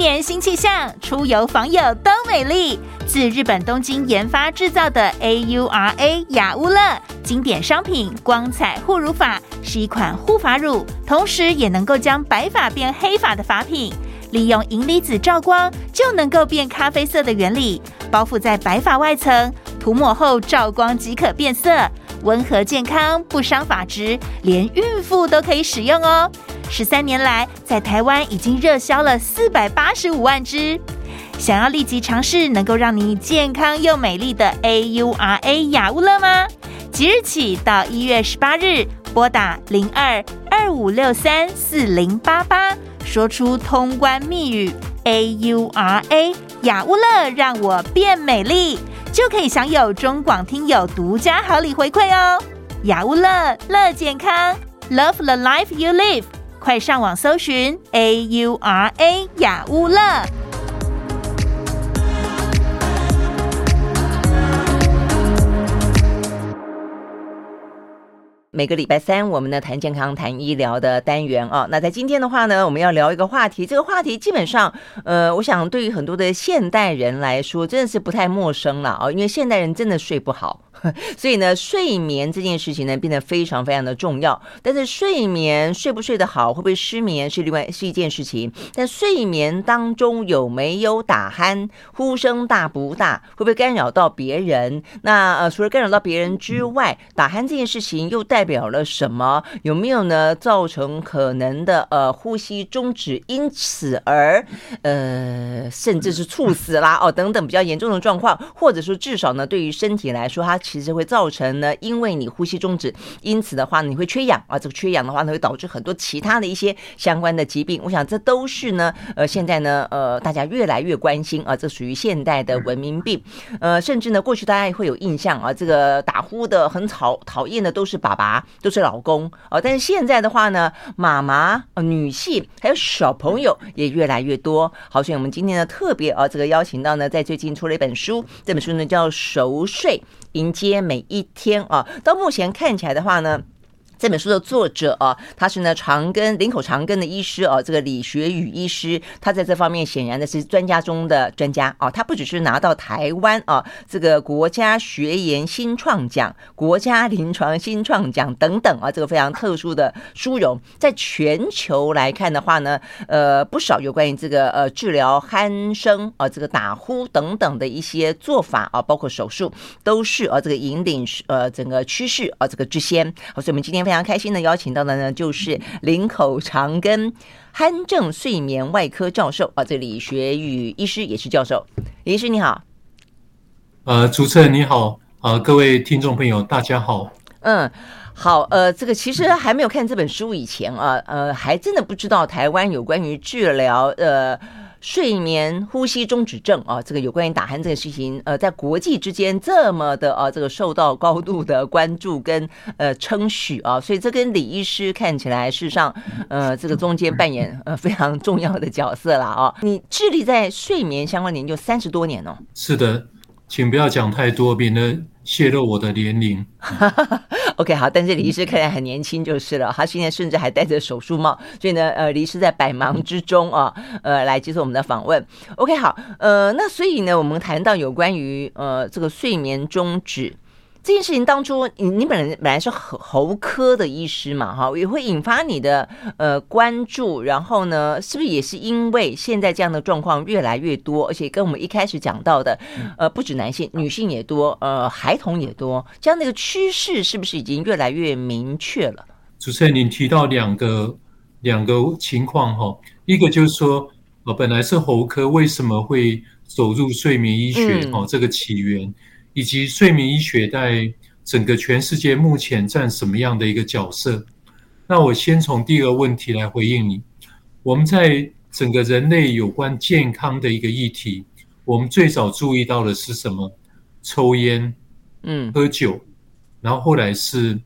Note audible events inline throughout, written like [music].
年新气象，出游访友都美丽。自日本东京研发制造的 AURA 雅乌乐经典商品光彩护乳法是一款护发乳，同时也能够将白发变黑发的发品。利用银离子照光就能够变咖啡色的原理，包覆在白发外层，涂抹后照光即可变色，温和健康，不伤发质，连孕妇都可以使用哦。十三年来，在台湾已经热销了四百八十五万支。想要立即尝试能够让你健康又美丽的 AURA 雅乌乐吗？即日起到一月十八日，拨打零二二五六三四零八八。说出通关密语 A U R A 雅乌乐，让我变美丽，就可以享有中广听友独家好礼回馈哦。雅乌乐乐健康，Love the life you live，快上网搜寻 A U R A 雅乌乐。每个礼拜三，我们呢谈健康、谈医疗的单元啊。那在今天的话呢，我们要聊一个话题。这个话题基本上，呃，我想对于很多的现代人来说，真的是不太陌生了啊。因为现代人真的睡不好。[laughs] 所以呢，睡眠这件事情呢，变得非常非常的重要。但是睡眠睡不睡得好，会不会失眠是另外是一件事情。但睡眠当中有没有打鼾、呼声大不大，会不会干扰到别人？那呃，除了干扰到别人之外，打鼾这件事情又代表了什么？有没有呢？造成可能的呃呼吸终止，因此而呃甚至是猝死啦哦等等比较严重的状况，或者说至少呢，对于身体来说，它。其实会造成呢，因为你呼吸中止，因此的话呢你会缺氧啊。这个缺氧的话呢，会导致很多其他的一些相关的疾病。我想这都是呢，呃，现在呢，呃，大家越来越关心啊，这属于现代的文明病。呃，甚至呢，过去大家也会有印象啊，这个打呼的很讨讨厌的都是爸爸，都是老公啊。但是现在的话呢，妈妈、呃、女性还有小朋友也越来越多。好，所以我们今天呢，特别啊，这个邀请到呢，在最近出了一本书，这本书呢叫《熟睡》。迎接每一天啊！到目前看起来的话呢。这本书的作者啊，他是呢长庚林口长庚的医师啊，这个李学宇医师，他在这方面显然的是专家中的专家啊。他不只是拿到台湾啊这个国家学研新创奖、国家临床新创奖等等啊，这个非常特殊的殊荣，在全球来看的话呢，呃，不少有关于这个呃治疗鼾声啊、这个打呼等等的一些做法啊，包括手术，都是啊这个引领呃整个趋势啊这个之先。好，所以我们今天。非常开心的邀请到的呢，就是林口长庚鼾症睡眠外科教授啊，这李学宇医师也是教授。李医师你好，呃，主持人你好，呃，各位听众朋友大家好。嗯，好，呃，这个其实还没有看这本书以前啊，呃，还真的不知道台湾有关于治疗呃。睡眠呼吸中止症啊，这个有关于打鼾这个事情，呃，在国际之间这么的啊，这个受到高度的关注跟呃称许啊，所以这跟李医师看起来事实上，呃，这个中间扮演呃非常重要的角色了啊。[laughs] 你致力在睡眠相关研究三十多年哦。是的，请不要讲太多，免得泄露我的年龄。[laughs] OK，好，但是李医师看起来很年轻就是了，他现在甚至还戴着手术帽，所以呢，呃，李医师在百忙之中啊，[laughs] 呃，来接受我们的访问。OK，好，呃，那所以呢，我们谈到有关于呃这个睡眠终止。这件事情当初，你你本来本来是喉喉科的医师嘛，哈，也会引发你的呃关注。然后呢，是不是也是因为现在这样的状况越来越多，而且跟我们一开始讲到的，呃，不止男性，女性也多，呃，孩童也多，这样的一个趋势是不是已经越来越明确了？主持人，您提到两个两个情况哈，一个就是说，呃，本来是喉科，为什么会走入睡眠医学？哦，这个起源。以及睡眠医学在整个全世界目前占什么样的一个角色？那我先从第二个问题来回应你。我们在整个人类有关健康的一个议题，我们最早注意到的是什么？抽烟，嗯，喝酒，然后后来是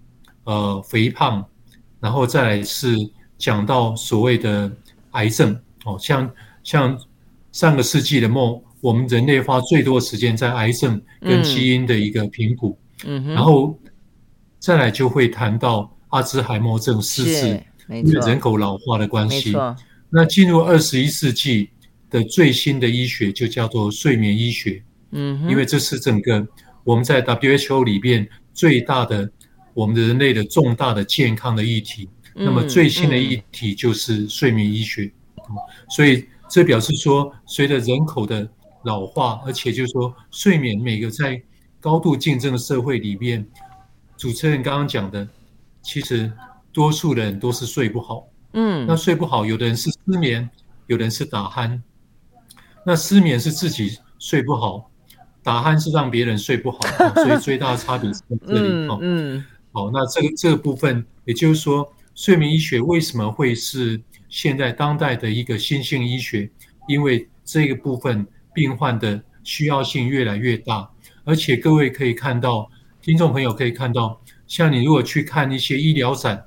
呃肥胖，然后再来是讲到所谓的癌症。哦，像像上个世纪的末。我们人类花最多时间在癌症跟基因的一个评估，嗯，然后再来就会谈到阿兹海默症、失智，因为人口老化的关系。那进入二十一世纪，的最新的医学就叫做睡眠医学。嗯，因为这是整个我们在 WHO 里边最大的我们的人类的重大的健康的议题。那么最新的议题就是睡眠医学。所以这表示说，随着人口的老化，而且就是说，睡眠每个在高度竞争的社会里面，主持人刚刚讲的，其实多数人都是睡不好。嗯，那睡不好，有的人是失眠，有的人是打鼾。那失眠是自己睡不好，打鼾是让别人睡不好，[laughs] 所以最大的差别是在这里。嗯，好，那这个这个部分，也就是说，睡眠医学为什么会是现在当代的一个新兴医学？因为这个部分病患的需要性越来越大，而且各位可以看到，听众朋友可以看到，像你如果去看一些医疗展，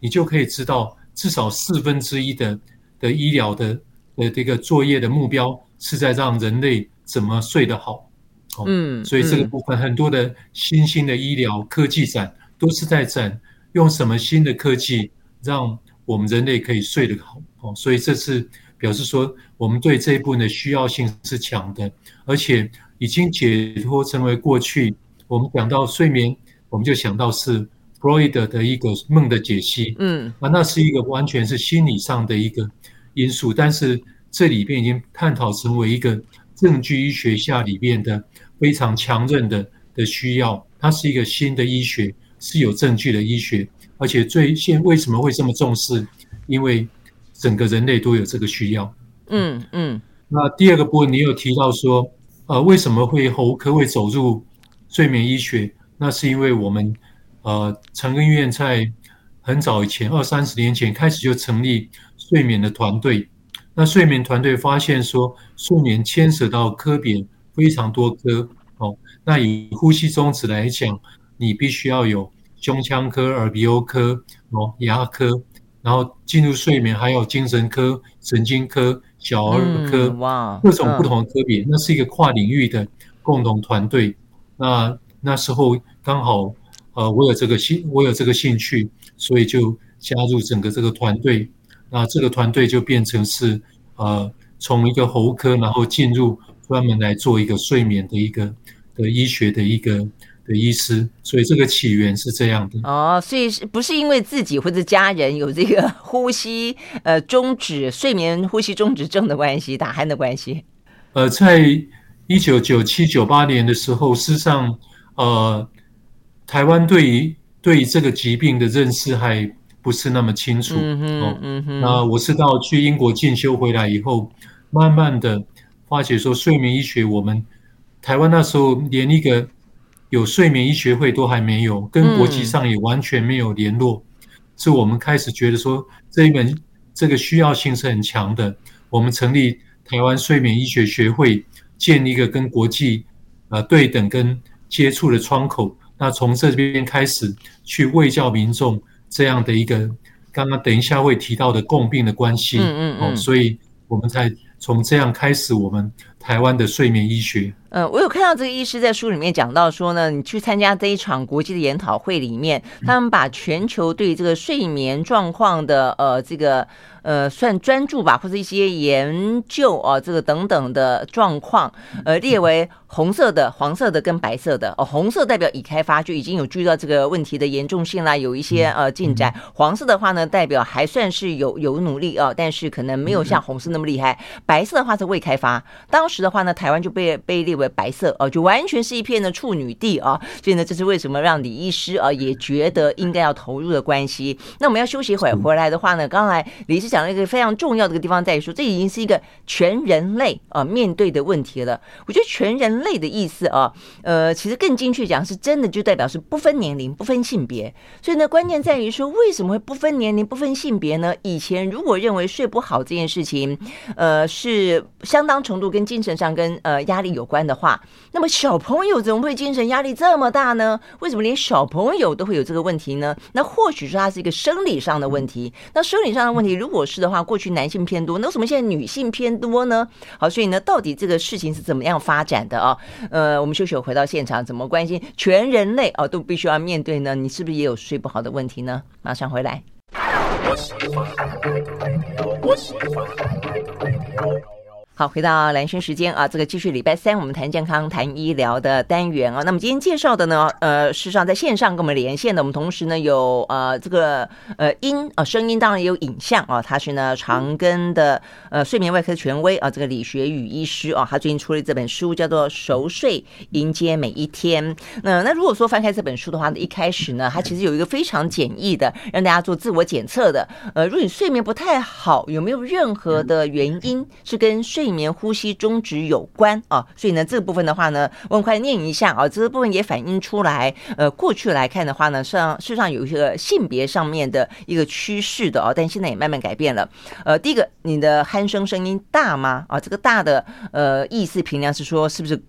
你就可以知道。至少四分之一的的医疗的的这个作业的目标是在让人类怎么睡得好，嗯，所以这个部分很多的新兴的医疗科技展都是在展用什么新的科技让我们人类可以睡得好，哦，所以这是表示说我们对这一部分的需要性是强的，而且已经解脱成为过去。我们讲到睡眠，我们就想到是。Freud 的一个梦的解析，嗯，啊，那是一个完全是心理上的一个因素，但是这里边已经探讨成为一个证据医学下里边的非常强韧的的需要，它是一个新的医学，是有证据的医学，而且最现为什么会这么重视？因为整个人类都有这个需要，嗯嗯。那第二个部分，你有提到说，呃，为什么会喉科会走入睡眠医学？那是因为我们。呃，长庚医院在很早以前，二三十年前开始就成立睡眠的团队。那睡眠团队发现说，睡眠牵扯到科别非常多科哦。那以呼吸中止来讲，你必须要有胸腔科、耳鼻喉科、哦牙科，然后进入睡眠还有精神科、神经科、小儿科，哇，各种不同的科别，那是一个跨领域的共同团队。那那时候刚好。呃，我有这个兴，我有这个兴趣，所以就加入整个这个团队。那这个团队就变成是呃，从一个喉科，然后进入专门来做一个睡眠的一个的医学的一个的医师。所以这个起源是这样的。哦，所以是不是因为自己或者家人有这个 [laughs] 呼吸呃终止、睡眠呼吸终止症的关系、打鼾的关系？呃，在一九九七九八年的时候，事实上呃。台湾对于对于这个疾病的认识还不是那么清楚。嗯哼，嗯哼。那我是到去英国进修回来以后，慢慢的发觉说，睡眠医学我们台湾那时候连一个有睡眠医学会都还没有，跟国际上也完全没有联络。是我们开始觉得说，这一门这个需要性是很强的。我们成立台湾睡眠医学学会，建立一个跟国际呃对等跟接触的窗口。那从这边开始去卫教民众这样的一个，刚刚等一下会提到的共病的关系，嗯嗯嗯，所以我们才从这样开始我们台湾的睡眠医学。呃，我有看到这个医师在书里面讲到说呢，你去参加这一场国际的研讨会里面，他们把全球对这个睡眠状况的呃这个。呃，算专注吧，或者一些研究啊，这个等等的状况，呃，列为红色的、黄色的跟白色的。哦，红色代表已开发，就已经有注意到这个问题的严重性啦，有一些呃进展。黄色的话呢，代表还算是有有努力啊，但是可能没有像红色那么厉害。白色的话是未开发，当时的话呢，台湾就被被列为白色哦，就完全是一片的处女地啊。所以呢，这是为什么让李医师啊也觉得应该要投入的关系。那我们要休息一会儿，回来的话呢，刚才李医师。讲了一个非常重要的一个地方，在于说，这已经是一个全人类啊面对的问题了。我觉得全人类的意思啊，呃，其实更精确讲，是真的就代表是不分年龄、不分性别。所以呢，关键在于说，为什么会不分年龄、不分性别呢？以前如果认为睡不好这件事情，呃，是相当程度跟精神上跟呃压力有关的话，那么小朋友怎么会精神压力这么大呢？为什么连小朋友都会有这个问题呢？那或许说它是一个生理上的问题。那生理上的问题，如果是的话，过去男性偏多，那为什么现在女性偏多呢？好，所以呢，到底这个事情是怎么样发展的啊？呃，我们秀秀回到现场，怎么关心全人类啊，都必须要面对呢？你是不是也有睡不好的问题呢？马上回来。好，回到蓝轩时间啊，这个继续礼拜三我们谈健康、谈医疗的单元啊。那么今天介绍的呢，呃，事实上在线上跟我们连线的，我们同时呢有呃这个呃音啊声音，当然也有影像啊。他是呢长庚的呃睡眠外科权威啊，这个李学宇医师啊，他最近出了这本书叫做《熟睡迎接每一天》。那那如果说翻开这本书的话呢，一开始呢，它其实有一个非常简易的让大家做自我检测的。呃，如果你睡眠不太好，有没有任何的原因是跟睡睡眠呼吸中止有关啊，所以呢，这个部分的话呢，我们快念一下啊，这个部分也反映出来，呃，过去来看的话呢，上事实上有一个性别上面的一个趋势的啊，但现在也慢慢改变了。呃，第一个，你的鼾声声音大吗？啊，这个大的呃意思平量是说，是不是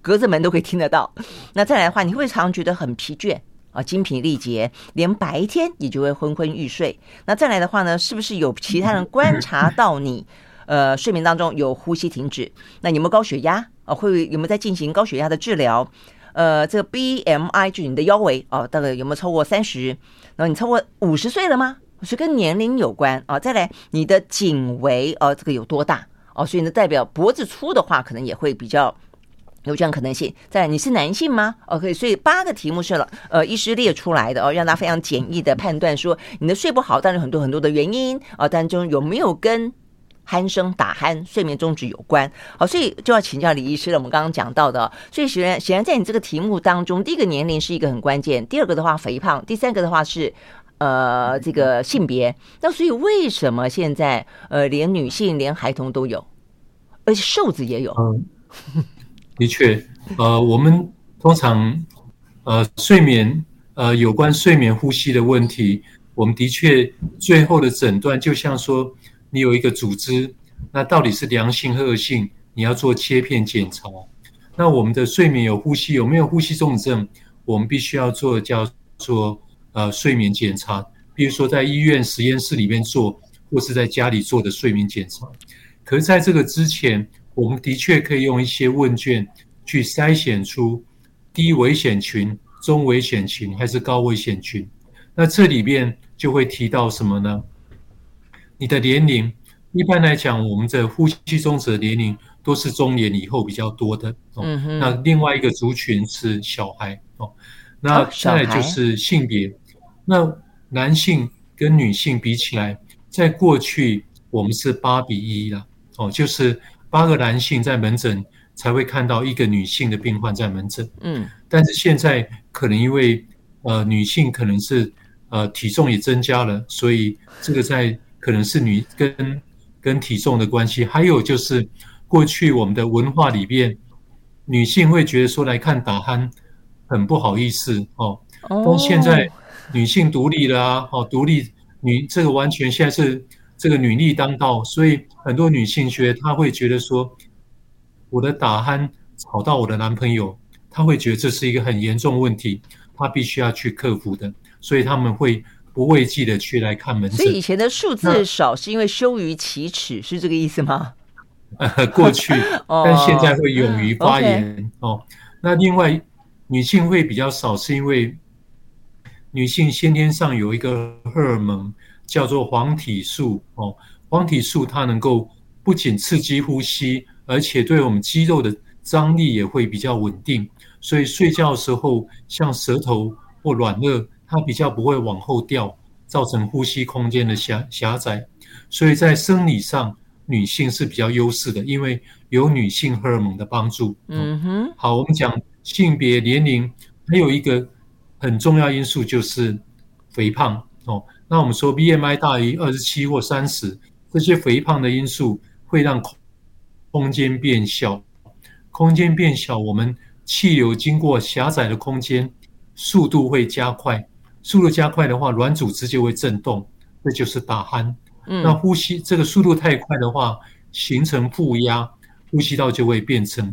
隔着门都可以听得到？那再来的话，你会不会常觉得很疲倦啊，精疲力竭，连白天你就会昏昏欲睡？那再来的话呢，是不是有其他人观察到你？呃，睡眠当中有呼吸停止，那有没有高血压啊？会有没有在进行高血压的治疗？呃，这个 BMI 就是你的腰围哦，大概有没有超过三十？然后你超过五十岁了吗？是跟年龄有关啊。再来，你的颈围哦，这个有多大哦？所以呢，代表脖子粗的话，可能也会比较有这样可能性。再，你是男性吗？OK，所以八个题目是了，呃，医师列出来的哦，让大家非常简易的判断说你的睡不好，但是很多很多的原因啊，当中有没有跟鼾声、打鼾、睡眠中止有关，好，所以就要请教李医师了。我们刚刚讲到的，所以显然显然在你这个题目当中，第一个年龄是一个很关键，第二个的话肥胖，第三个的话是呃这个性别。那所以为什么现在呃连女性连孩童都有，而且瘦子也有？嗯，的确，呃，我们通常呃睡眠呃有关睡眠呼吸的问题，我们的确最后的诊断就像说。你有一个组织，那到底是良性和恶性？你要做切片检查。那我们的睡眠有呼吸，有没有呼吸重症？我们必须要做叫做呃睡眠检查，比如说在医院实验室里面做，或是在家里做的睡眠检查。可是在这个之前，我们的确可以用一些问卷去筛选出低危险群、中危险群还是高危险群。那这里面就会提到什么呢？你的年龄，一般来讲，我们的呼吸中止的年龄都是中年以后比较多的哦。嗯、哼那另外一个族群是小孩哦。那再来就是性别，哦、那男性跟女性比起来，在过去我们是八比一啦哦，就是八个男性在门诊才会看到一个女性的病患在门诊。嗯，但是现在可能因为呃女性可能是呃体重也增加了，所以这个在可能是女跟跟体重的关系，还有就是过去我们的文化里边，女性会觉得说来看打鼾很不好意思哦。但现在女性独立了啊，哦，独立女这个完全现在是这个女力当道，所以很多女性觉得她会觉得说，我的打鼾吵到我的男朋友，她会觉得这是一个很严重问题，她必须要去克服的，所以他们会。不畏惧的去来看门诊，所以以前的数字少是因为羞于启齿，是这个意思吗？呃，[laughs] 过去，[laughs] 但现在会勇于发言哦。那另外，女性会比较少，是因为女性先天上有一个荷尔蒙叫做黄体素哦，黄体素它能够不仅刺激呼吸，而且对我们肌肉的张力也会比较稳定，所以睡觉的时候，像舌头或软腭。它比较不会往后掉，造成呼吸空间的狭狭窄，所以在生理上女性是比较优势的，因为有女性荷尔蒙的帮助。嗯哼。好，我们讲性别、年龄，还有一个很重要因素就是肥胖哦。那我们说 BMI 大于二十七或三十，这些肥胖的因素会让空间变小，空间变小，我们气流经过狭窄的空间，速度会加快。速度加快的话，软组织就会震动，这就是打鼾。嗯，那呼吸这个速度太快的话，形成负压，呼吸道就会变成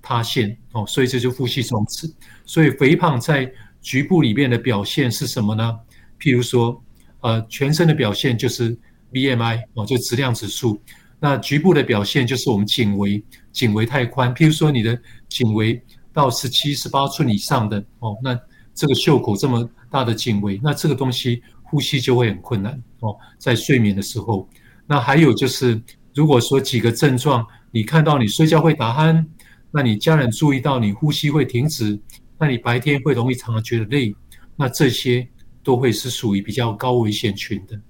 塌陷哦，所以这就呼吸中止。所以肥胖在局部里面的表现是什么呢？譬如说，呃，全身的表现就是 BMI 哦，就质量指数。那局部的表现就是我们颈围，颈围太宽。譬如说，你的颈围到十七、十八寸以上的哦，那这个袖口这么。大的颈围，那这个东西呼吸就会很困难哦，在睡眠的时候。那还有就是如果说几个症状，你看到你睡觉会打鼾，那你家人注意到你呼吸会停止，那你白天会容易常常觉得累，那这些都会是属于比较高危险群的。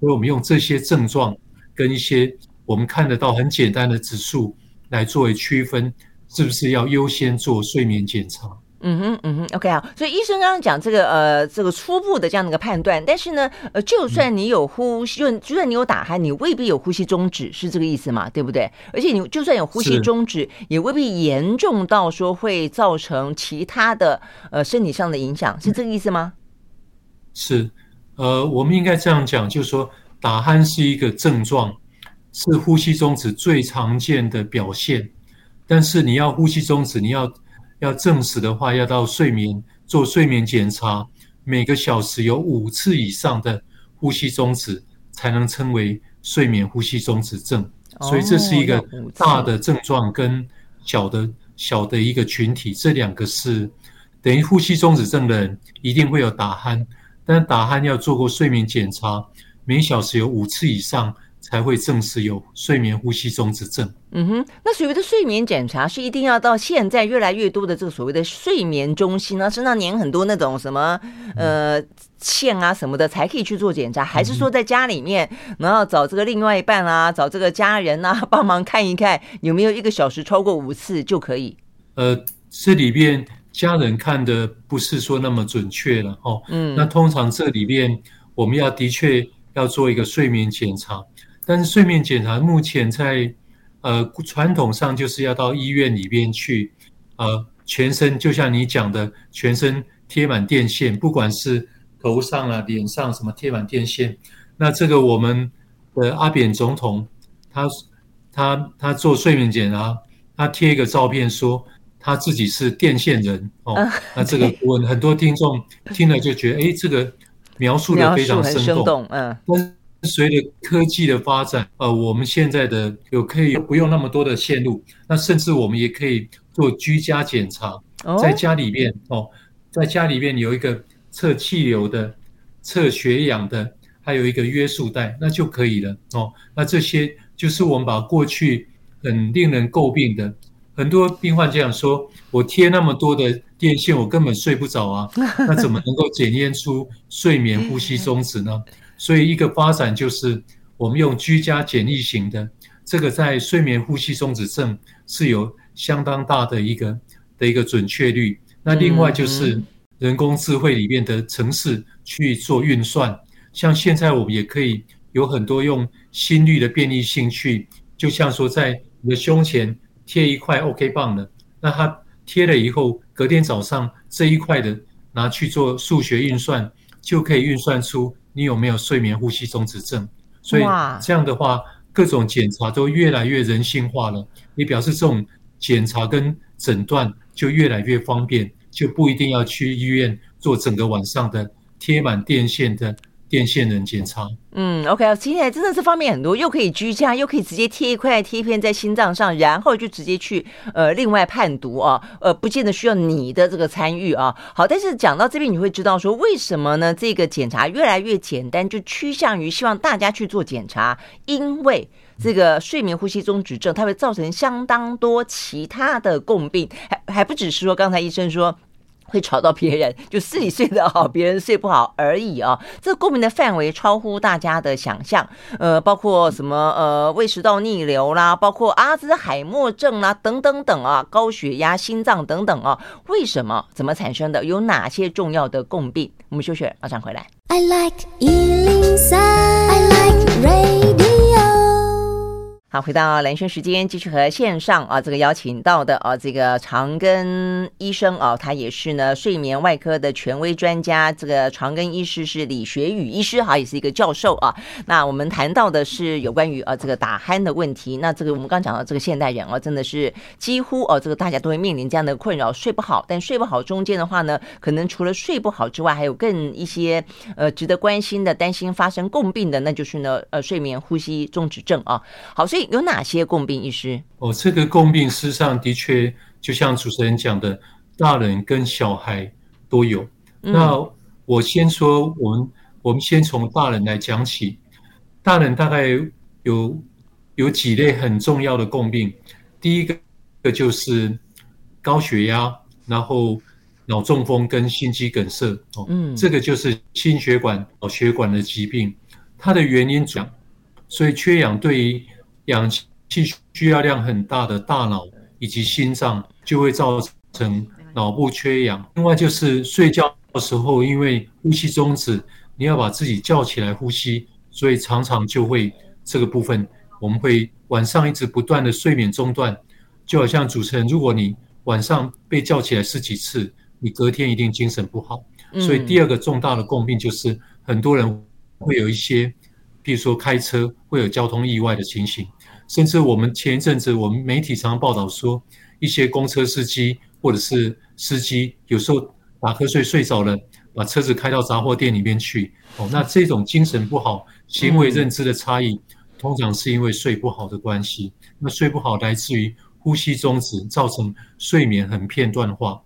所以我们用这些症状跟一些我们看得到很简单的指数来作为区分，是不是要优先做睡眠检查？嗯哼，嗯哼，OK 啊。所以医生刚刚讲这个呃，这个初步的这样的一个判断，但是呢，呃，就算你有呼吸，就、算你有打鼾，你未必有呼吸终止，是这个意思嘛？对不对？而且你就算有呼吸终止，也未必严重到说会造成其他的呃身体上的影响，是这个意思吗？是，呃，我们应该这样讲，就是说打鼾是一个症状，是呼吸中止最常见的表现，但是你要呼吸中止，你要。要证实的话，要到睡眠做睡眠检查，每个小时有五次以上的呼吸中止，才能称为睡眠呼吸中止症。所以这是一个大的症状跟小的小的一个群体，这两个是等于呼吸中止症的人一定会有打鼾，但打鼾要做过睡眠检查，每小时有五次以上。才会证实有睡眠呼吸中止症。嗯哼，那所谓的睡眠检查是一定要到现在越来越多的这个所谓的睡眠中心呢，身上粘很多那种什么呃线啊什么的才可以去做检查，还是说在家里面，然后找这个另外一半啊，找这个家人啊 [laughs] 帮忙看一看有没有一个小时超过五次就可以？呃，这里边家人看的不是说那么准确了哦。嗯，那通常这里边我们要的确要做一个睡眠检查。但是睡眠检查目前在呃传统上就是要到医院里边去，呃全身就像你讲的，全身贴满电线，不管是头上啊、脸上什么贴满电线。那这个我们的阿扁总统，他他他做睡眠检查，他贴一个照片说他自己是电线人哦。那这个我很多听众听了就觉得，哎，这个描述的非常生动，[laughs] 嗯。随着科技的发展，呃，我们现在的有可以不用那么多的线路，那甚至我们也可以做居家检查，在家里面哦，在家里面有一个测气流的、测血氧的，还有一个约束带，那就可以了哦。那这些就是我们把过去很令人诟病的，很多病患这样说：我贴那么多的电线，我根本睡不着啊，那怎么能够检验出睡眠呼吸中止呢？所以，一个发展就是我们用居家简易型的，这个在睡眠呼吸中止症是有相当大的一个的一个准确率。那另外就是人工智慧里面的程式去做运算，像现在我们也可以有很多用心率的便利性去，就像说在你的胸前贴一块 OK 棒的，那它贴了以后，隔天早上这一块的拿去做数学运算，就可以运算出。你有没有睡眠呼吸中止症？所以这样的话，各种检查都越来越人性化了。也表示这种检查跟诊断就越来越方便，就不一定要去医院做整个晚上的贴满电线的。电线能检查，嗯，OK，听起来真的是方便很多，又可以居家，又可以直接贴一块贴片在心脏上，然后就直接去呃另外判读啊，呃，不见得需要你的这个参与啊。好，但是讲到这边，你会知道说为什么呢？这个检查越来越简单，就趋向于希望大家去做检查，因为这个睡眠呼吸中止症它会造成相当多其他的共病，还还不只是说刚才医生说。会吵到别人，就自己睡得好，别人睡不好而已啊！这个过敏的范围超乎大家的想象，呃，包括什么呃胃食道逆流啦，包括阿兹海默症啦，等等等啊，高血压、心脏等等啊，为什么？怎么产生的？有哪些重要的共病？我们休息，马上回来。I like 103, I like radio 好，回到蓝轩时间，继续和线上啊这个邀请到的啊这个长庚医生啊，他也是呢睡眠外科的权威专家。这个长庚医师是李学宇医师，哈，也是一个教授啊。那我们谈到的是有关于啊这个打鼾的问题。那这个我们刚讲到这个现代人啊，真的是几乎哦、啊，这个大家都会面临这样的困扰，睡不好。但睡不好中间的话呢，可能除了睡不好之外，还有更一些呃值得关心的、担心发生共病的，那就是呢呃睡眠呼吸中止症啊。好，所以。有哪些共病医师？哦，这个共病事实上的确就像主持人讲的，大人跟小孩都有。嗯、那我先说，我们我们先从大人来讲起。大人大概有有几类很重要的共病，第一个就是高血压，然后脑中风跟心肌梗塞哦，嗯，这个就是心血管脑血管的疾病，它的原因讲，所以缺氧对于氧气需要量很大的大脑以及心脏就会造成脑部缺氧。另外就是睡觉的时候，因为呼吸终止，你要把自己叫起来呼吸，所以常常就会这个部分。我们会晚上一直不断的睡眠中断，就好像主持人，如果你晚上被叫起来十几次，你隔天一定精神不好。所以第二个重大的共病就是很多人会有一些，比如说开车会有交通意外的情形，甚至我们前一阵子我们媒体常常报道说，一些公车司机或者是司机有时候打瞌睡睡着了，把车子开到杂货店里面去。哦，那这种精神不好、行为认知的差异。通常是因为睡不好的关系，那睡不好来自于呼吸中止，造成睡眠很片段化。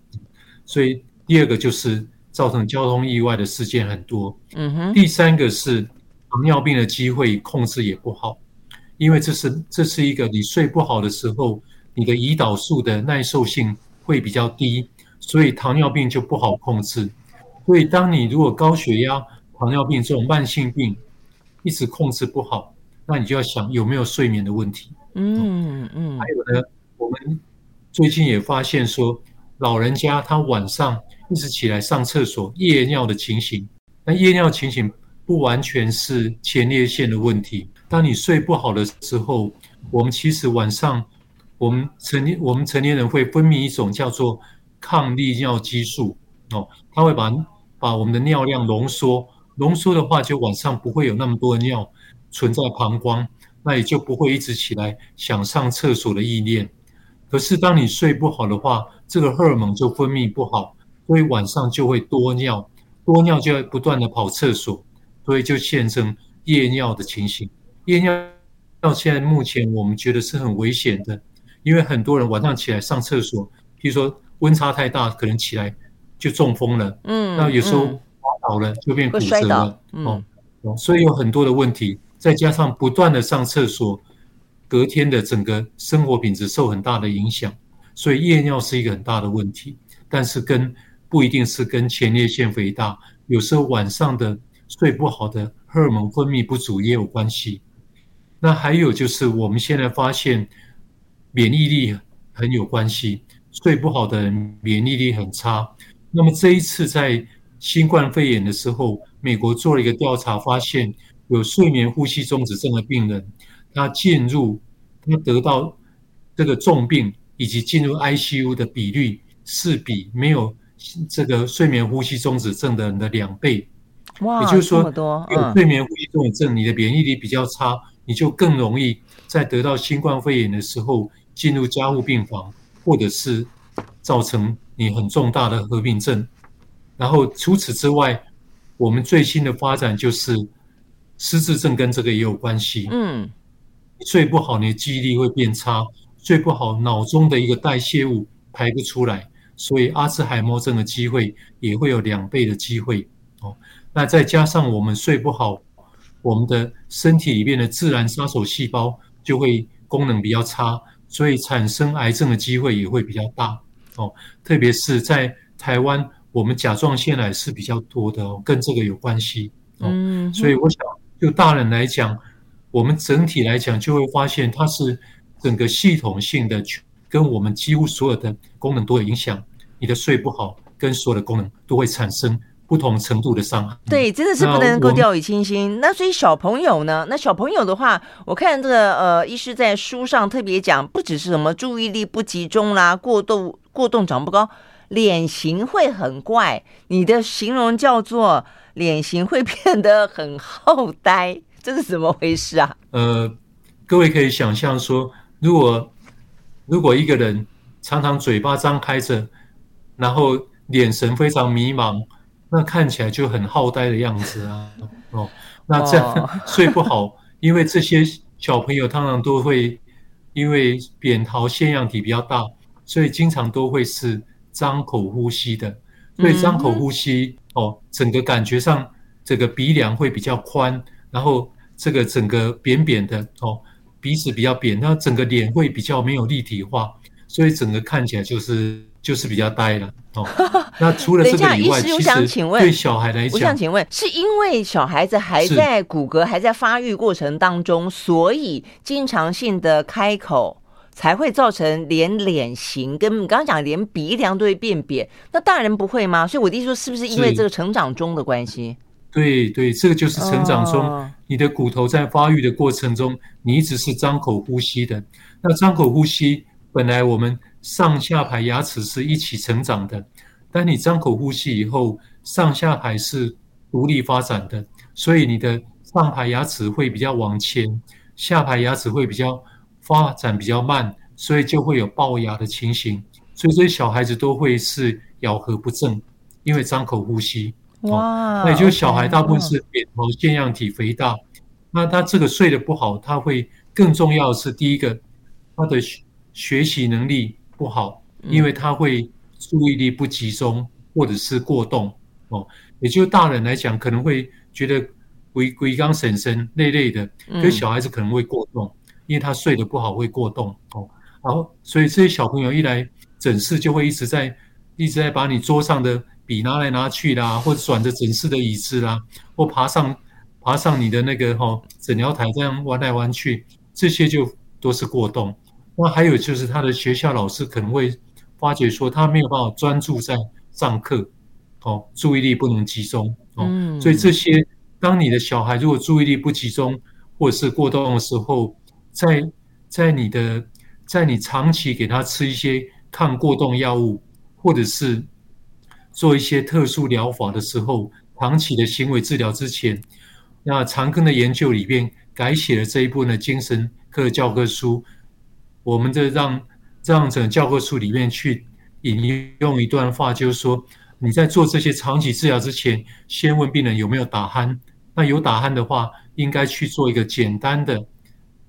所以第二个就是造成交通意外的事件很多。嗯哼。第三个是糖尿病的机会控制也不好，因为这是这是一个你睡不好的时候，你的胰岛素的耐受性会比较低，所以糖尿病就不好控制。所以当你如果高血压、糖尿病这种慢性病一直控制不好。那你就要想有没有睡眠的问题。嗯嗯。还有呢，我们最近也发现说，老人家他晚上一直起来上厕所夜尿的情形，那夜尿情形不完全是前列腺的问题。当你睡不好的时候，我们其实晚上我们成年我们成年人会分泌一种叫做抗利尿激素哦，它会把把我们的尿量浓缩，浓缩的话就晚上不会有那么多的尿。存在膀胱，那也就不会一直起来想上厕所的意念。可是当你睡不好的话，这个荷尔蒙就分泌不好，所以晚上就会多尿，多尿就要不断的跑厕所，所以就现成夜尿的情形。夜尿到现在目前我们觉得是很危险的，因为很多人晚上起来上厕所，譬如说温差太大，可能起来就中风了。嗯，那有时候滑倒了就变骨折了。嗯，哦，所以有很多的问题。再加上不断的上厕所，隔天的整个生活品质受很大的影响，所以夜尿是一个很大的问题。但是跟不一定是跟前列腺肥大，有时候晚上的睡不好的荷尔蒙分泌不足也有关系。那还有就是我们现在发现免疫力很有关系，睡不好的人免疫力很差。那么这一次在新冠肺炎的时候，美国做了一个调查，发现。有睡眠呼吸中止症的病人，他进入他得到这个重病以及进入 ICU 的比率是比没有这个睡眠呼吸中止症的人的两倍。哇，也就是说，有睡眠呼吸中止症，你的免疫力比较差，你就更容易在得到新冠肺炎的时候进入加护病房，或者是造成你很重大的合并症。然后除此之外，我们最新的发展就是。失智症跟这个也有关系。嗯，睡不好，你的记忆力会变差；睡不好，脑中的一个代谢物排不出来，所以阿兹海默症的机会也会有两倍的机会。哦，那再加上我们睡不好，我们的身体里面的自然杀手细胞就会功能比较差，所以产生癌症的机会也会比较大。哦，特别是在台湾，我们甲状腺癌是比较多的哦，跟这个有关系。哦，所以我想。就大人来讲，我们整体来讲就会发现，它是整个系统性的，跟我们几乎所有的功能都有影响。你的睡不好，跟所有的功能都会产生不同程度的伤害。对，真的是不能够掉以轻心。那所以小朋友呢？那小朋友的话，我看这个呃，医师在书上特别讲，不只是什么注意力不集中啦，过度过动长不高，脸型会很怪。你的形容叫做。脸型会变得很好呆，[laughs] 这是怎么回事啊？呃，各位可以想象说，如果如果一个人常常嘴巴张开着，然后眼神非常迷茫，那看起来就很好呆的样子啊。哦，那这样、哦、[laughs] 睡不好，因为这些小朋友通常都会因为扁桃腺样体比较大，所以经常都会是张口呼吸的。所以张口呼吸。嗯哦，整个感觉上，这个鼻梁会比较宽，然后这个整个扁扁的哦，鼻子比较扁，那整个脸会比较没有立体化，所以整个看起来就是就是比较呆了哦。[laughs] 那除了这个以外，其实对小孩来讲，我想请问，是因为小孩子还在骨骼还在发育过程当中，所以经常性的开口才会造成连脸型跟你刚刚讲连鼻梁都会变扁？那大人不会吗？所以我的意思说，是不是因为这个成长中的关系？对对，这个就是成长中、哦、你的骨头在发育的过程中，你一直是张口呼吸的。那张口呼吸，本来我们上下排牙齿是一起成长的，但你张口呼吸以后，上下排是独立发展的，所以你的上排牙齿会比较往前，下排牙齿会比较发展比较慢，所以就会有龅牙的情形。所以这些小孩子都会是咬合不正，因为张口呼吸。哇，那也就是小孩大部分是扁桃腺样体肥大，那他这个睡得不好，他会更重要的是第一个，他的学习能力不好，因为他会注意力不集中或者是过动哦。也就大人来讲可能会觉得鬼鬼刚神神累累的，可是小孩子可能会过动，因为他睡得不好会过动哦。然后所以这些小朋友一来诊室就会一直在一直在把你桌上的。笔拿来拿去啦，或者转着诊室的椅子啦，或爬上爬上你的那个哈诊疗台这样弯来弯去，这些就都是过动。那还有就是他的学校老师可能会发觉说他没有办法专注在上课，哦，注意力不能集中哦。所以这些当你的小孩如果注意力不集中或者是过动的时候，在在你的在你长期给他吃一些抗过动药物，或者是做一些特殊疗法的时候，长期的行为治疗之前，那长庚的研究里边改写了这一部分的精神科教科书。我们的让让整个教科书里面去引用一段话，就是说你在做这些长期治疗之前，先问病人有没有打鼾。那有打鼾的话，应该去做一个简单的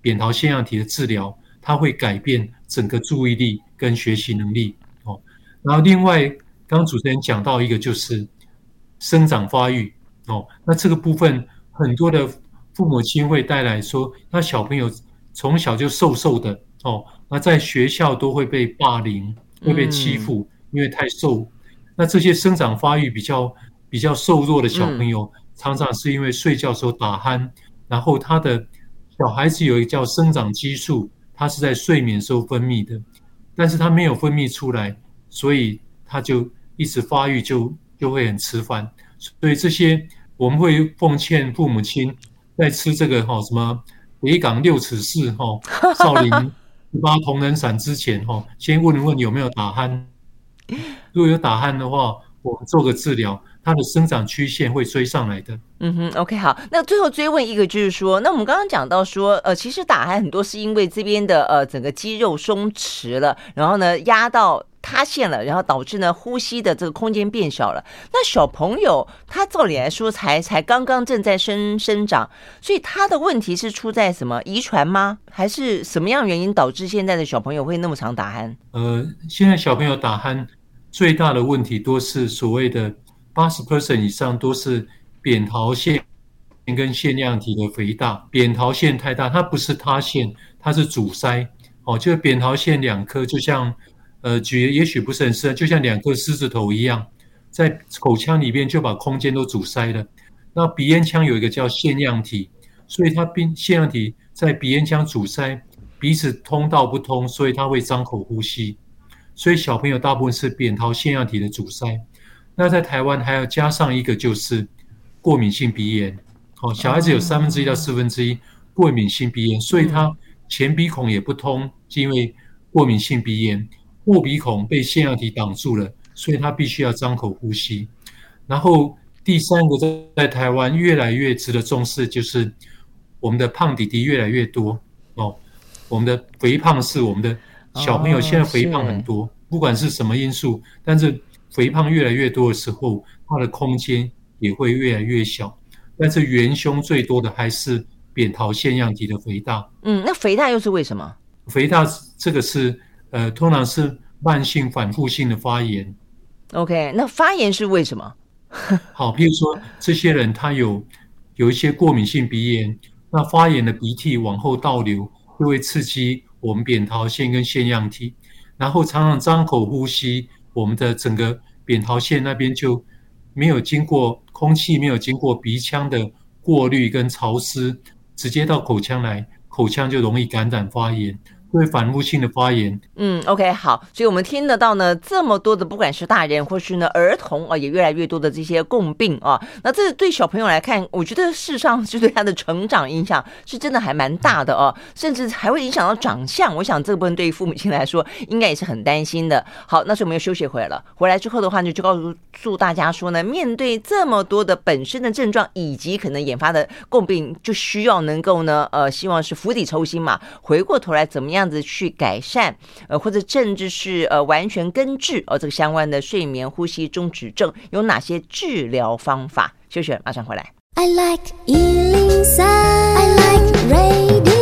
扁桃腺样体的治疗，它会改变整个注意力跟学习能力。哦，然后另外。刚刚主持人讲到一个就是生长发育哦，那这个部分很多的父母亲会带来说，那小朋友从小就瘦瘦的哦，那在学校都会被霸凌，会被欺负，因为太瘦。那这些生长发育比较比较瘦弱的小朋友，常常是因为睡觉时候打鼾，然后他的小孩子有一个叫生长激素，它是在睡眠时候分泌的，但是他没有分泌出来，所以他就。一直发育就就会很迟缓，所以这些我们会奉劝父母亲在吃这个哈什么北港六尺四哈少林十八铜人散之前哈，先问一问有没有打鼾。如果有打鼾的话，我做个治疗，它的生长曲线会追上来的。嗯哼，OK，好，那最后追问一个就是说，那我们刚刚讲到说，呃，其实打鼾很多是因为这边的呃整个肌肉松弛了，然后呢压到。塌陷了，然后导致呢呼吸的这个空间变小了。那小朋友他照理来说才才刚刚正在生生长，所以他的问题是出在什么遗传吗？还是什么样原因导致现在的小朋友会那么常打鼾？呃，现在小朋友打鼾最大的问题都是所谓的八十 percent 以上都是扁桃腺跟腺样体的肥大，扁桃腺太大，它不是塌陷，它是阻塞。哦，就是扁桃腺两颗就像。呃，举也许不是很适合，就像两颗狮子头一样，在口腔里边就把空间都阻塞了。那鼻咽腔有一个叫腺样体，所以它鼻腺样体在鼻咽腔阻塞，鼻子通道不通，所以它会张口呼吸。所以小朋友大部分是扁桃腺样体的阻塞。那在台湾还要加上一个就是过敏性鼻炎。哦，小孩子有三分之一到四分之一过敏性鼻炎，所以他前鼻孔也不通，是因为过敏性鼻炎。后鼻孔被腺样体挡住了，所以他必须要张口呼吸。然后第三个在在台湾越来越值得重视，就是我们的胖弟弟越来越多哦。我们的肥胖是我们的小朋友现在肥胖很多，哦、不管是什么因素，但是肥胖越来越多的时候，它的空间也会越来越小。但是元凶最多的还是扁桃腺样体的肥大。嗯，那肥大又是为什么？肥大这个是。呃，通常是慢性反复性的发炎。OK，那发炎是为什么？[laughs] 好，譬如说，这些人他有有一些过敏性鼻炎，那发炎的鼻涕往后倒流，就会刺激我们扁桃腺跟腺样体，然后常常张口呼吸，我们的整个扁桃腺那边就没有经过空气，没有经过鼻腔的过滤跟潮湿，直接到口腔来，口腔就容易感染发炎。会反复性的发炎。嗯，OK，好，所以我们听得到呢，这么多的，不管是大人或是呢儿童啊，也越来越多的这些共病啊。那这对小朋友来看，我觉得事实上是对他的成长影响是真的还蛮大的哦，甚至还会影响到长相。我想这部分对于父母亲来说，应该也是很担心的。好，那时候我们又休息回来了，回来之后的话呢，就告诉大家说呢，面对这么多的本身的症状以及可能引发的共病，就需要能够呢，呃，希望是釜底抽薪嘛，回过头来怎么样？这样子去改善，呃，或者甚至是呃完全根治，呃，这个相关的睡眠呼吸中止症有哪些治疗方法？秀秀马上回来。I like 103, I like radio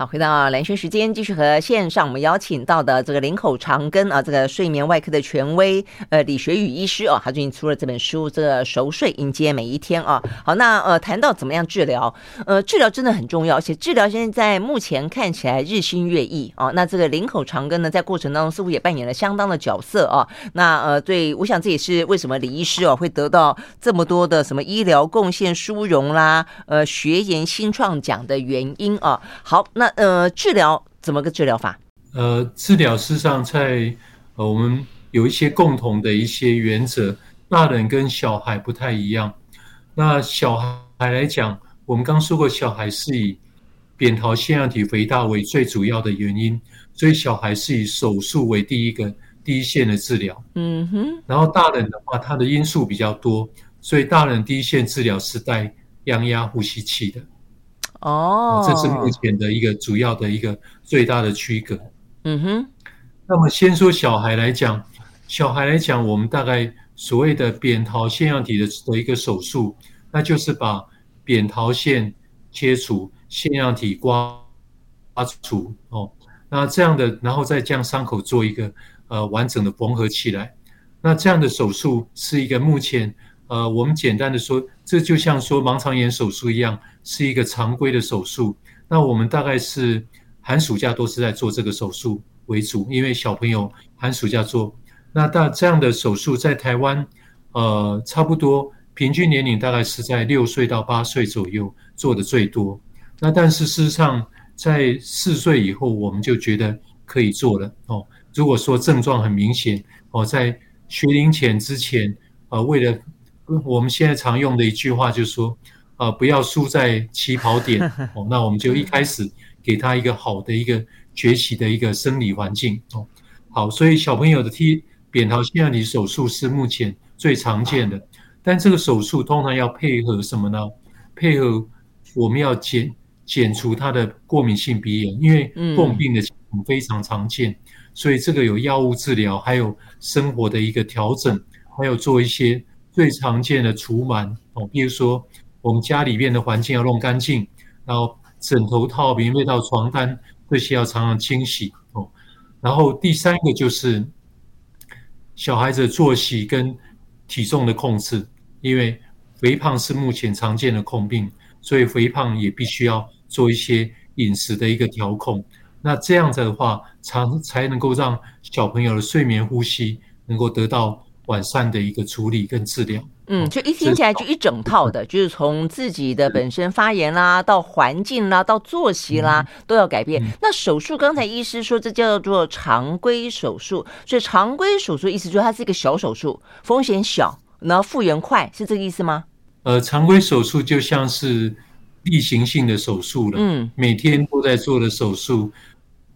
好，回到蓝轩时间，继续和线上我们邀请到的这个林口长庚啊，这个睡眠外科的权威，呃，李学宇医师哦，他最近出了这本书《这个熟睡迎接每一天》啊。好，那呃，谈到怎么样治疗，呃，治疗真的很重要，而且治疗现在目前看起来日新月异啊。那这个林口长庚呢，在过程当中似乎也扮演了相当的角色啊。那呃，对，我想这也是为什么李医师哦会得到这么多的什么医疗贡献殊荣啦，呃，学研新创奖的原因啊。好，那。呃，治疗怎么个治疗法？呃，治疗事实上在呃，我们有一些共同的一些原则，大人跟小孩不太一样。那小孩来讲，我们刚说过，小孩是以扁桃腺样体肥大为最主要的原因，所以小孩是以手术为第一个第一线的治疗。嗯哼。然后大人的话，他的因素比较多，所以大人第一线治疗是带降压呼吸器的。哦，这是目前的一个主要的一个最大的区隔。嗯哼，那么先说小孩来讲，小孩来讲，我们大概所谓的扁桃腺样体的的一个手术，那就是把扁桃腺切除，腺样体刮刮除哦，那这样的，然后再将伤口做一个呃完整的缝合起来。那这样的手术是一个目前。呃，我们简单的说，这就像说盲肠炎手术一样，是一个常规的手术。那我们大概是寒暑假都是在做这个手术为主，因为小朋友寒暑假做。那大这样的手术在台湾，呃，差不多平均年龄大概是在六岁到八岁左右做的最多。那但是事实上，在四岁以后，我们就觉得可以做了哦。如果说症状很明显哦，在学龄前之前，呃，为了我们现在常用的一句话就是说，呃，不要输在起跑点 [laughs] 哦。那我们就一开始给他一个好的一个崛起的一个生理环境哦。好，所以小朋友的 T 扁桃腺样体手术是目前最常见的，但这个手术通常要配合什么呢？配合我们要减减除他的过敏性鼻炎，因为共病的情况非常常见，所以这个有药物治疗，还有生活的一个调整，还有做一些。最常见的除螨哦，比如说我们家里面的环境要弄干净，然后枕头套、棉被套、床单这些要常常清洗哦。然后第三个就是小孩子作息跟体重的控制，因为肥胖是目前常见的控病，所以肥胖也必须要做一些饮食的一个调控。那这样子的话，才才能够让小朋友的睡眠呼吸能够得到。完善的一个处理跟治疗，嗯，就一听起来就一整套的，就是从自己的本身发炎啦，到环境啦，到作息啦，都要改变。那手术，刚才医师说这叫做常规手术，所以常规手术意思就是它是一个小手术，风险小，然后复原快，是这个意思吗？呃，常规手术就像是例行性的手术了，嗯，每天都在做的手术，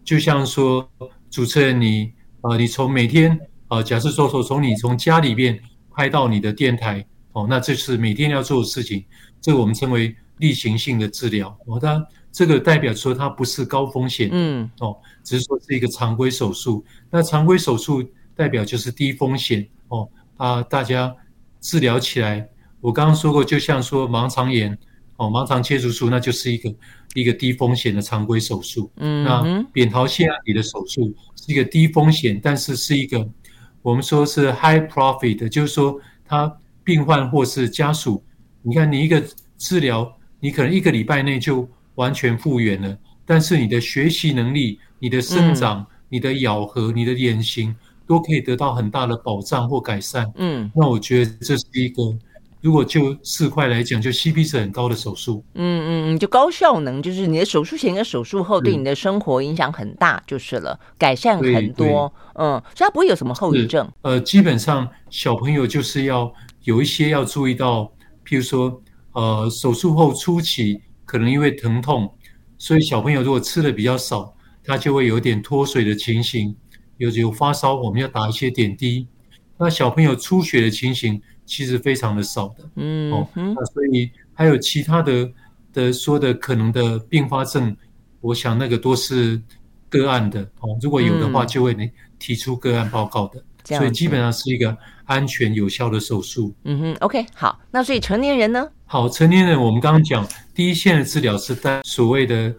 就像说主持人你，呃，你从每天。呃，假设说说从你从家里面拍到你的电台，哦，那这是每天要做的事情，这个我们称为例行性的治疗。哦，当然这个代表说它不是高风险，嗯，哦，只是说是一个常规手术。那常规手术代表就是低风险，哦，啊，大家治疗起来，我刚刚说过，就像说盲肠炎，哦，盲肠切除术，那就是一个一个低风险的常规手术。嗯，那扁桃腺样体的手术是一个低风险，但是是一个。我们说是 high profit，就是说他病患或是家属，你看你一个治疗，你可能一个礼拜内就完全复原了，但是你的学习能力、你的生长、嗯、你的咬合、你的脸型都可以得到很大的保障或改善。嗯，那我觉得这是一个。如果就四块来讲，就 CP 值很高的手术。嗯嗯，就高效能，就是你的手术前跟手术后对你的生活影响很大，就是了，改善很多。嗯，所以它不会有什么后遗症。呃，基本上小朋友就是要有一些要注意到，譬如说，呃，手术后初期可能因为疼痛，所以小朋友如果吃的比较少，他就会有点脱水的情形，有有发烧，我们要打一些点滴。那小朋友出血的情形。其实非常的少的，嗯，哦，那所以还有其他的的说的可能的并发症，我想那个都是个案的哦。如果有的话，就会提出个案报告的，嗯，所以基本上是一个安全有效的手术。嗯哼，OK，好，那所以成年人呢？好，成年人我们刚刚讲第一线的治疗是带所谓的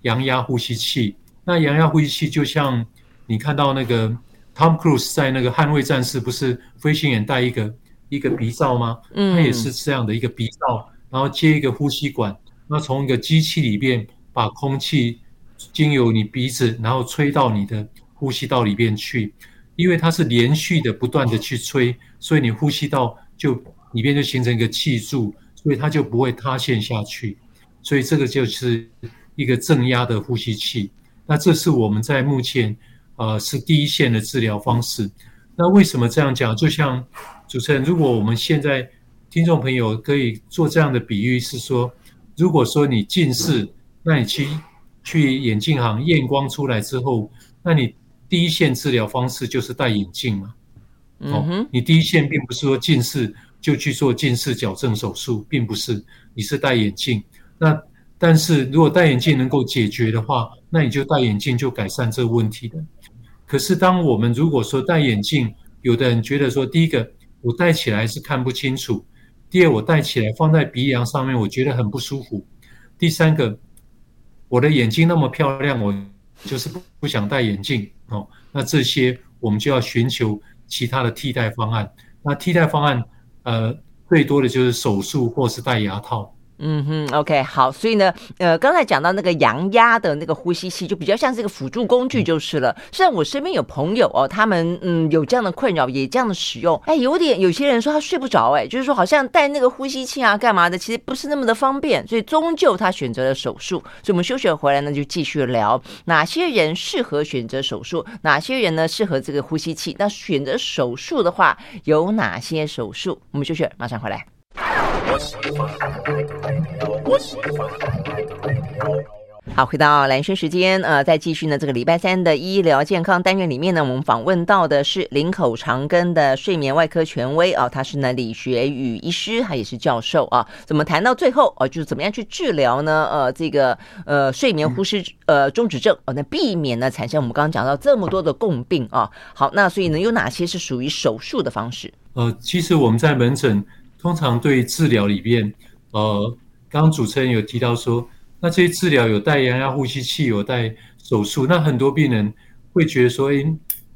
阳压呼吸器。那阳压呼吸器就像你看到那个 Tom Cruise 在那个捍卫战士，不是飞行员带一个。一个鼻罩吗？嗯，它也是这样的一个鼻罩，然后接一个呼吸管，那从一个机器里边把空气经由你鼻子，然后吹到你的呼吸道里边去。因为它是连续的不断的去吹，所以你呼吸道就里边就形成一个气柱，所以它就不会塌陷下去。所以这个就是一个正压的呼吸器。那这是我们在目前呃是第一线的治疗方式。那为什么这样讲？就像主持人，如果我们现在听众朋友可以做这样的比喻，是说，如果说你近视，那你去去眼镜行验光出来之后，那你第一线治疗方式就是戴眼镜嘛？哦，你第一线并不是说近视就去做近视矫正手术，并不是，你是戴眼镜。那但是如果戴眼镜能够解决的话，那你就戴眼镜就改善这个问题的。可是，当我们如果说戴眼镜，有的人觉得说，第一个我戴起来是看不清楚；第二，我戴起来放在鼻梁上面，我觉得很不舒服；第三个，我的眼睛那么漂亮，我就是不想戴眼镜哦。那这些我们就要寻求其他的替代方案。那替代方案，呃，最多的就是手术或是戴牙套。嗯哼，OK，好，所以呢，呃，刚才讲到那个阳压的那个呼吸器，就比较像是一个辅助工具就是了。虽然我身边有朋友哦，他们嗯有这样的困扰，也这样的使用，哎，有点有些人说他睡不着，哎，就是说好像戴那个呼吸器啊，干嘛的，其实不是那么的方便，所以终究他选择了手术。所以我们休学回来呢，就继续聊哪些人适合选择手术，哪些人呢适合这个呼吸器。那选择手术的话，有哪些手术？我们休息，马上回来。好，回到兰萱时间，呃，再继续呢，这个礼拜三的医疗健康单元里面呢，我们访问到的是林口长庚的睡眠外科权威啊，他是呢李学宇医师，他也是教授啊。[laughs] 怎么谈到最后哦，就是怎么样去治疗呢？呃，这个呃睡眠呼吸呃中止症哦，那避免呢产生我们刚刚讲到这么多的共病啊。好，那所以呢，有哪些是属于手术的方式？呃，其实我们在门诊。通常对治疗里边，呃，刚刚主持人有提到说，那这些治疗有戴阳压呼吸器，有戴手术，那很多病人会觉得说，诶，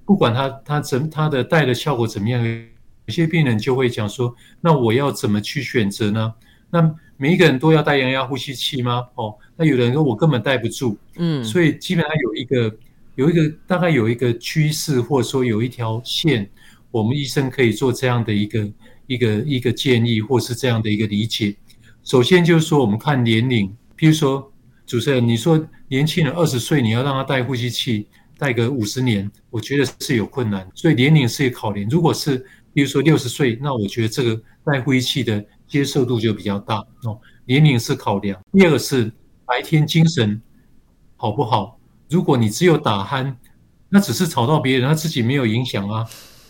不管他他怎他的戴的效果怎么样，有些病人就会讲说，那我要怎么去选择呢？那每一个人都要戴阳压呼吸器吗？哦，那有的人说我根本戴不住，嗯，所以基本上有一个有一个大概有一个趋势，或者说有一条线，我们医生可以做这样的一个。一个一个建议，或是这样的一个理解。首先就是说，我们看年龄，譬如说，主持人，你说年轻人二十岁，你要让他戴呼吸器戴个五十年，我觉得是有困难，所以年龄是一个考量。如果是比如说六十岁，那我觉得这个戴呼吸器的接受度就比较大哦。年龄是考量。第二个是白天精神好不好？如果你只有打鼾，那只是吵到别人，他自己没有影响啊。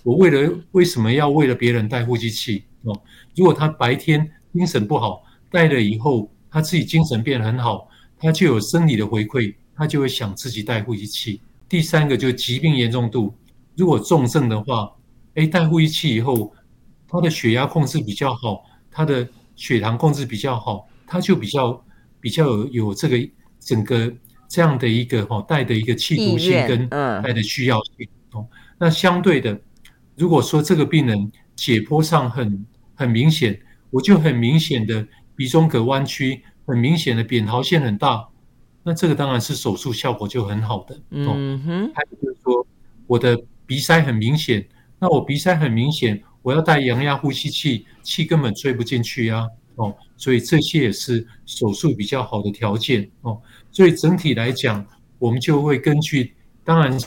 我为了为什么要为了别人戴呼吸器哦？如果他白天精神不好，戴了以后他自己精神变得很好，他就有生理的回馈，他就会想自己戴呼吸器。第三个就是疾病严重度，如果重症的话，诶，戴呼吸器以后，他的血压控制比较好，他的血糖控制比较好，他就比较比较有有这个整个这样的一个哈带的一个气度性跟带的需要性哦。那相对的。如果说这个病人解剖上很很明显，我就很明显的鼻中隔弯曲，很明显的扁桃腺很大，那这个当然是手术效果就很好的。嗯哼，还有就是说，我的鼻塞很明显，那我鼻塞很明显，我要戴阳压呼吸器，气根本吹不进去呀。哦，所以这些也是手术比较好的条件哦。所以整体来讲，我们就会根据，当然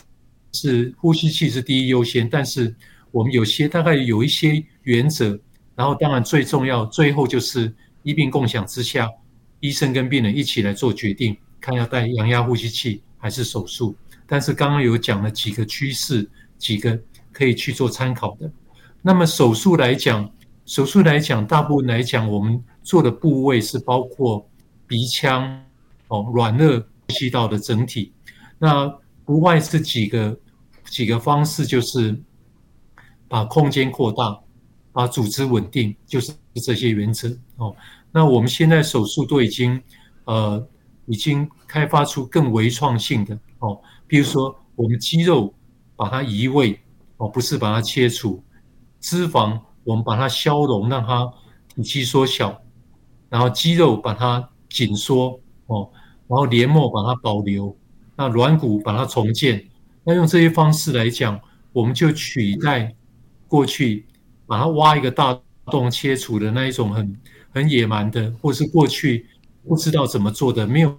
是呼吸器是第一优先，但是我们有些大概有一些原则，然后当然最重要，最后就是医病共享之下，医生跟病人一起来做决定，看要戴氧压呼吸器还是手术。但是刚刚有讲了几个趋势，几个可以去做参考的。那么手术来讲。手术来讲，大部分来讲，我们做的部位是包括鼻腔、哦软腭呼吸道的整体。那不外是几个几个方式，就是把空间扩大，把组织稳定，就是这些原则哦。那我们现在手术都已经呃已经开发出更微创性的哦，比如说我们肌肉把它移位哦，不是把它切除，脂肪。我们把它消融，让它体积缩小，然后肌肉把它紧缩哦，然后黏膜把它保留，那软骨把它重建。那用这些方式来讲，我们就取代过去把它挖一个大洞切除的那一种很很野蛮的，或是过去不知道怎么做的，没有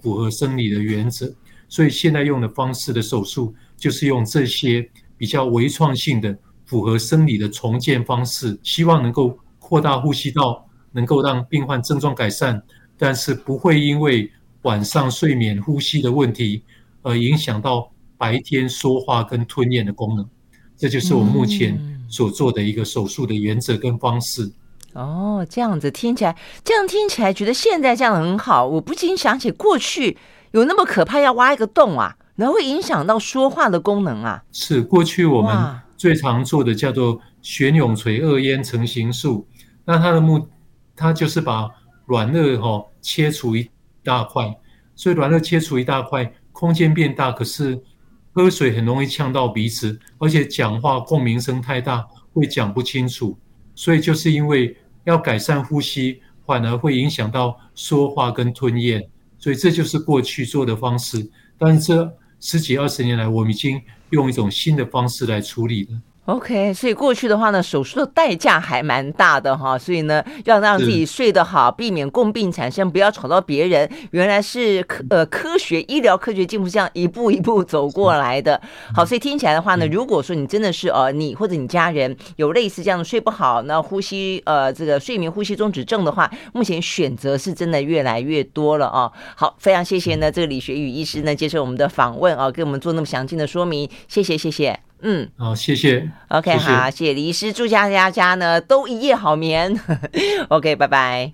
符合生理的原则。所以现在用的方式的手术，就是用这些比较微创性的。符合生理的重建方式，希望能够扩大呼吸道，能够让病患症状改善，但是不会因为晚上睡眠呼吸的问题而影响到白天说话跟吞咽的功能。这就是我目前所做的一个手术的原则跟方式。哦，这样子听起来，这样听起来觉得现在这样很好。我不禁想起过去有那么可怕，要挖一个洞啊，然后会影响到说话的功能啊。是过去我们。最常做的叫做悬雍垂二咽成形术，那它的目，它就是把软腭哈切除一大块，所以软腭切除一大块，空间变大，可是喝水很容易呛到鼻子，而且讲话共鸣声太大，会讲不清楚，所以就是因为要改善呼吸，反而会影响到说话跟吞咽，所以这就是过去做的方式，但是这十几二十年来，我们已经。用一种新的方式来处理了。OK，所以过去的话呢，手术的代价还蛮大的哈，所以呢，要让自己睡得好，避免共病产生，不要吵到别人。原来是科呃科学医疗科学进步这样一步一步走过来的。好，所以听起来的话呢，如果说你真的是呃你或者你家人有类似这样的睡不好，那呼吸呃这个睡眠呼吸中止症的话，目前选择是真的越来越多了啊。好，非常谢谢呢这个李学宇医师呢接受我们的访问啊，给我们做那么详尽的说明，谢谢谢谢。嗯，好，谢谢。OK，谢谢好，谢谢李医师，祝大家家呢都一夜好眠。[laughs] OK，拜拜。